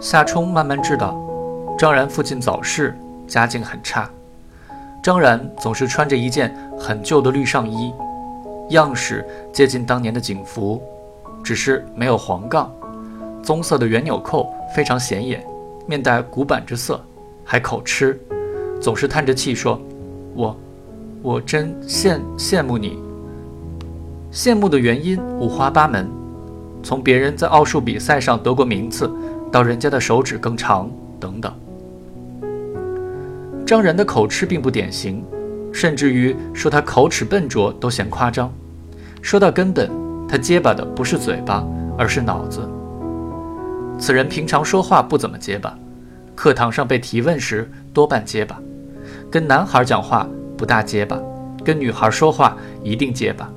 夏冲慢慢知道，张然父亲早逝，家境很差。张然总是穿着一件很旧的绿上衣，样式接近当年的警服，只是没有黄杠，棕色的圆纽扣非常显眼，面带古板之色，还口吃，总是叹着气说：“我，我真羡羡慕你。”羡慕的原因五花八门，从别人在奥数比赛上得过名次，到人家的手指更长等等。张然的口吃并不典型，甚至于说他口齿笨拙都嫌夸张。说到根本，他结巴的不是嘴巴，而是脑子。此人平常说话不怎么结巴，课堂上被提问时多半结巴，跟男孩讲话不大结巴，跟女孩说话一定结巴，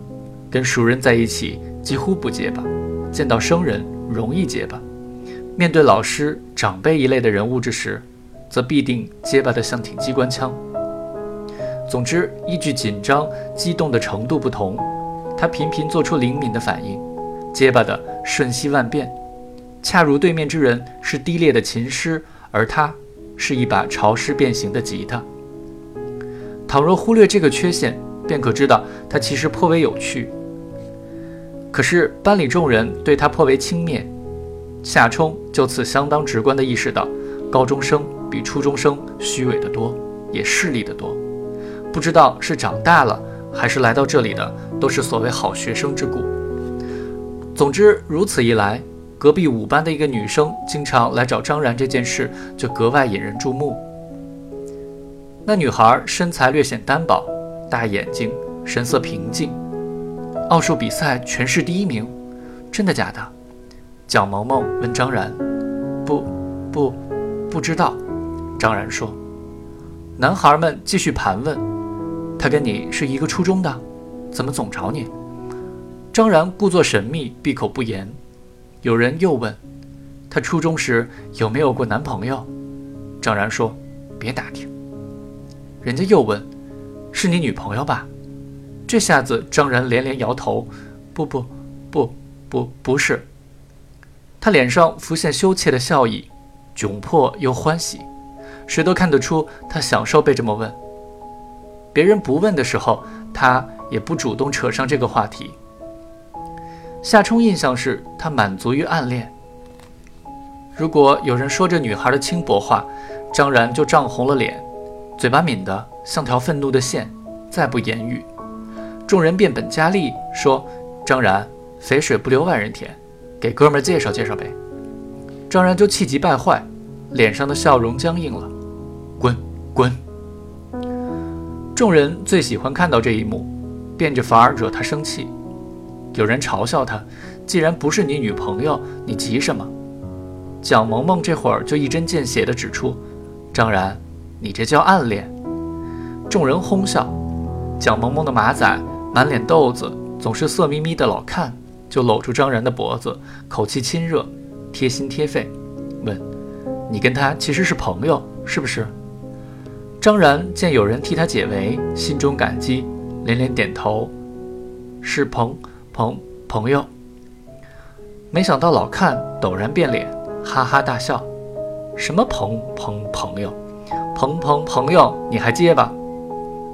跟熟人在一起几乎不结巴，见到生人容易结巴，面对老师、长辈一类的人物之时。则必定结巴得像挺机关枪。总之，依据紧张、激动的程度不同，他频频做出灵敏的反应，结巴的瞬息万变，恰如对面之人是低劣的琴师，而他是一把潮湿变形的吉他。倘若忽略这个缺陷，便可知道他其实颇为有趣。可是班里众人对他颇为轻蔑，夏冲就此相当直观地意识到，高中生。比初中生虚伪的多，也势利的多。不知道是长大了，还是来到这里的都是所谓好学生之故。总之，如此一来，隔壁五班的一个女生经常来找张然这件事，就格外引人注目。那女孩身材略显单薄，大眼睛，神色平静。奥数比赛全市第一名，真的假的？蒋萌萌问张然：“不，不，不知道。”张然说：“男孩们继续盘问，他跟你是一个初中的，怎么总找你？”张然故作神秘，闭口不言。有人又问：“他初中时有没有过男朋友？”张然说：“别打听。”人家又问：“是你女朋友吧？”这下子张然连连摇头：“不不不不不是。”他脸上浮现羞怯的笑意，窘迫又欢喜。谁都看得出他享受被这么问。别人不问的时候，他也不主动扯上这个话题。夏冲印象是他满足于暗恋。如果有人说这女孩的轻薄话，张然就涨红了脸，嘴巴抿得像条愤怒的线，再不言语。众人变本加厉说：“张然，肥水不流外人田，给哥们介绍介绍呗。”张然就气急败坏，脸上的笑容僵硬了。滚滚！众人最喜欢看到这一幕，变着法儿惹他生气。有人嘲笑他：“既然不是你女朋友，你急什么？”蒋萌萌这会儿就一针见血地指出：“张然，你这叫暗恋。”众人哄笑。蒋萌萌的马仔满脸痘子，总是色眯眯的，老看就搂住张然的脖子，口气亲热，贴心贴肺，问：“你跟他其实是朋友，是不是？”张然见有人替他解围，心中感激，连连点头，是朋朋朋友。没想到老看陡然变脸，哈哈大笑：“什么朋朋朋友，朋朋朋友，你还结巴？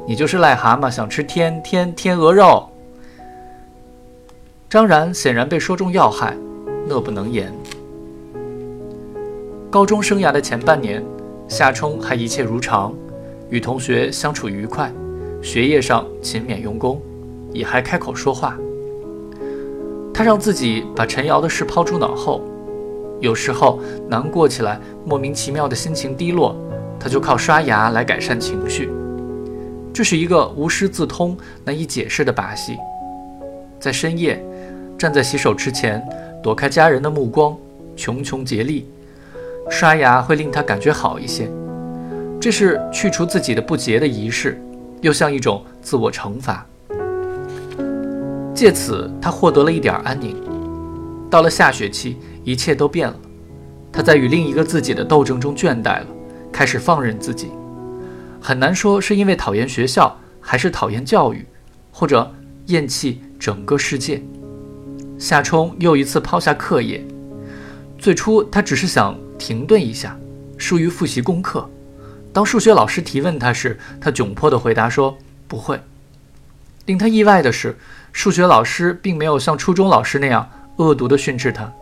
你就是癞蛤蟆想吃天天天鹅肉。”张然显然被说中要害，乐不能言。高中生涯的前半年，夏冲还一切如常。与同学相处愉快，学业上勤勉用功，也还开口说话。他让自己把陈瑶的事抛诸脑后，有时候难过起来，莫名其妙的心情低落，他就靠刷牙来改善情绪。这是一个无师自通、难以解释的把戏。在深夜，站在洗手池前，躲开家人的目光，穷穷竭力刷牙，会令他感觉好一些。这是去除自己的不洁的仪式，又像一种自我惩罚。借此，他获得了一点安宁。到了下学期，一切都变了。他在与另一个自己的斗争中倦怠了，开始放任自己。很难说是因为讨厌学校，还是讨厌教育，或者厌弃整个世界。夏冲又一次抛下课业。最初，他只是想停顿一下，疏于复习功课。当数学老师提问他时，他窘迫地回答说：“不会。”令他意外的是，数学老师并没有像初中老师那样恶毒地训斥他，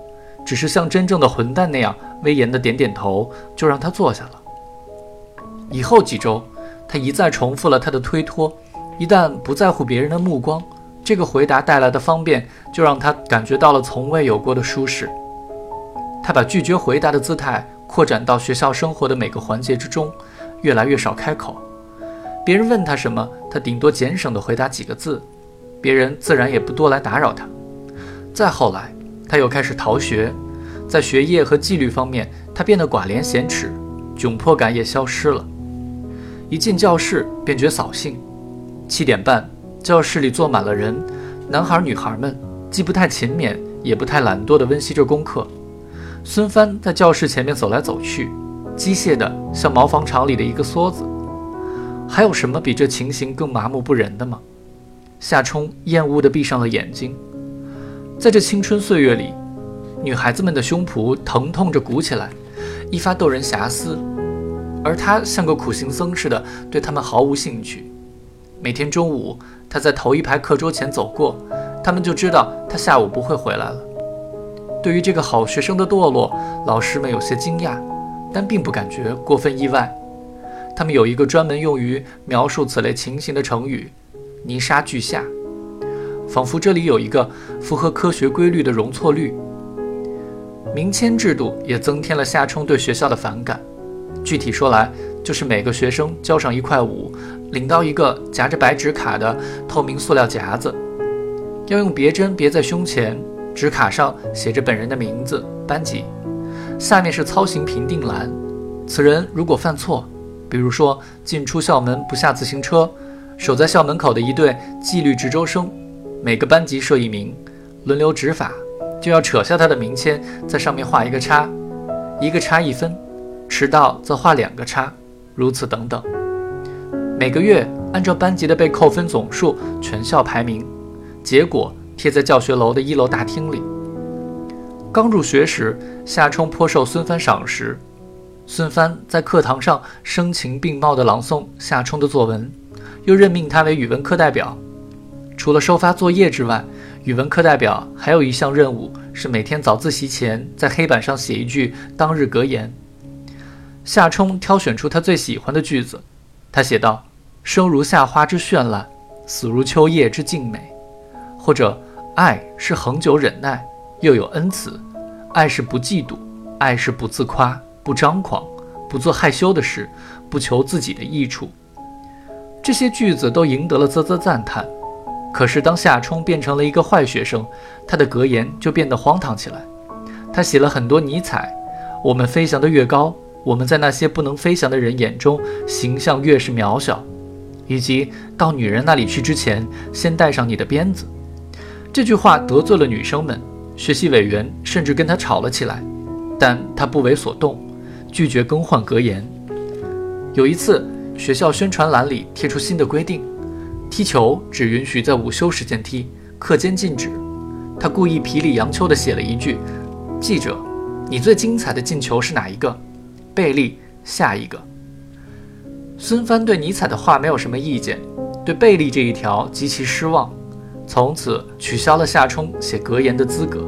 只是像真正的混蛋那样威严地点点头，就让他坐下了。以后几周，他一再重复了他的推脱。一旦不在乎别人的目光，这个回答带来的方便就让他感觉到了从未有过的舒适。他把拒绝回答的姿态扩展到学校生活的每个环节之中，越来越少开口。别人问他什么，他顶多简省地回答几个字，别人自然也不多来打扰他。再后来，他又开始逃学，在学业和纪律方面，他变得寡廉鲜耻，窘迫感也消失了。一进教室便觉扫兴。七点半，教室里坐满了人，男孩女孩们既不太勤勉，也不太懒惰地温习着功课。孙帆在教室前面走来走去，机械的像毛纺厂里的一个梭子。还有什么比这情形更麻木不仁的吗？夏冲厌恶地闭上了眼睛。在这青春岁月里，女孩子们的胸脯疼痛着鼓起来，一发逗人遐思，而他像个苦行僧似的，对他们毫无兴趣。每天中午，他在头一排课桌前走过，他们就知道他下午不会回来了。对于这个好学生的堕落，老师们有些惊讶，但并不感觉过分意外。他们有一个专门用于描述此类情形的成语“泥沙俱下”，仿佛这里有一个符合科学规律的容错率。明签制度也增添了夏冲对学校的反感。具体说来，就是每个学生交上一块五，领到一个夹着白纸卡的透明塑料夹子，要用别针别在胸前，纸卡上写着本人的名字、班级，下面是操行评定栏。此人如果犯错，比如说，进出校门不下自行车，守在校门口的一队纪律值周生，每个班级设一名，轮流执法，就要扯下他的名签，在上面画一个叉，一个叉一分，迟到则画两个叉，如此等等。每个月按照班级的被扣分总数，全校排名，结果贴在教学楼的一楼大厅里。刚入学时，夏冲颇受孙帆赏识。孙帆在课堂上声情并茂地朗诵夏冲的作文，又任命他为语文课代表。除了收发作业之外，语文课代表还有一项任务是每天早自习前在黑板上写一句当日格言。夏冲挑选出他最喜欢的句子，他写道：“生如夏花之绚烂，死如秋叶之静美。”或者，爱是恒久忍耐，又有恩慈；爱是不嫉妒，爱是不自夸。不张狂，不做害羞的事，不求自己的益处。这些句子都赢得了啧啧赞叹。可是，当夏冲变成了一个坏学生，他的格言就变得荒唐起来。他写了很多尼采：“我们飞翔得越高，我们在那些不能飞翔的人眼中形象越是渺小。”以及“到女人那里去之前，先带上你的鞭子。”这句话得罪了女生们，学习委员甚至跟他吵了起来，但他不为所动。拒绝更换格言。有一次，学校宣传栏里贴出新的规定：踢球只允许在午休时间踢，课间禁止。他故意皮里扬秋地写了一句：“记者，你最精彩的进球是哪一个？”贝利，下一个。孙帆对尼采的话没有什么意见，对贝利这一条极其失望，从此取消了夏冲写格言的资格。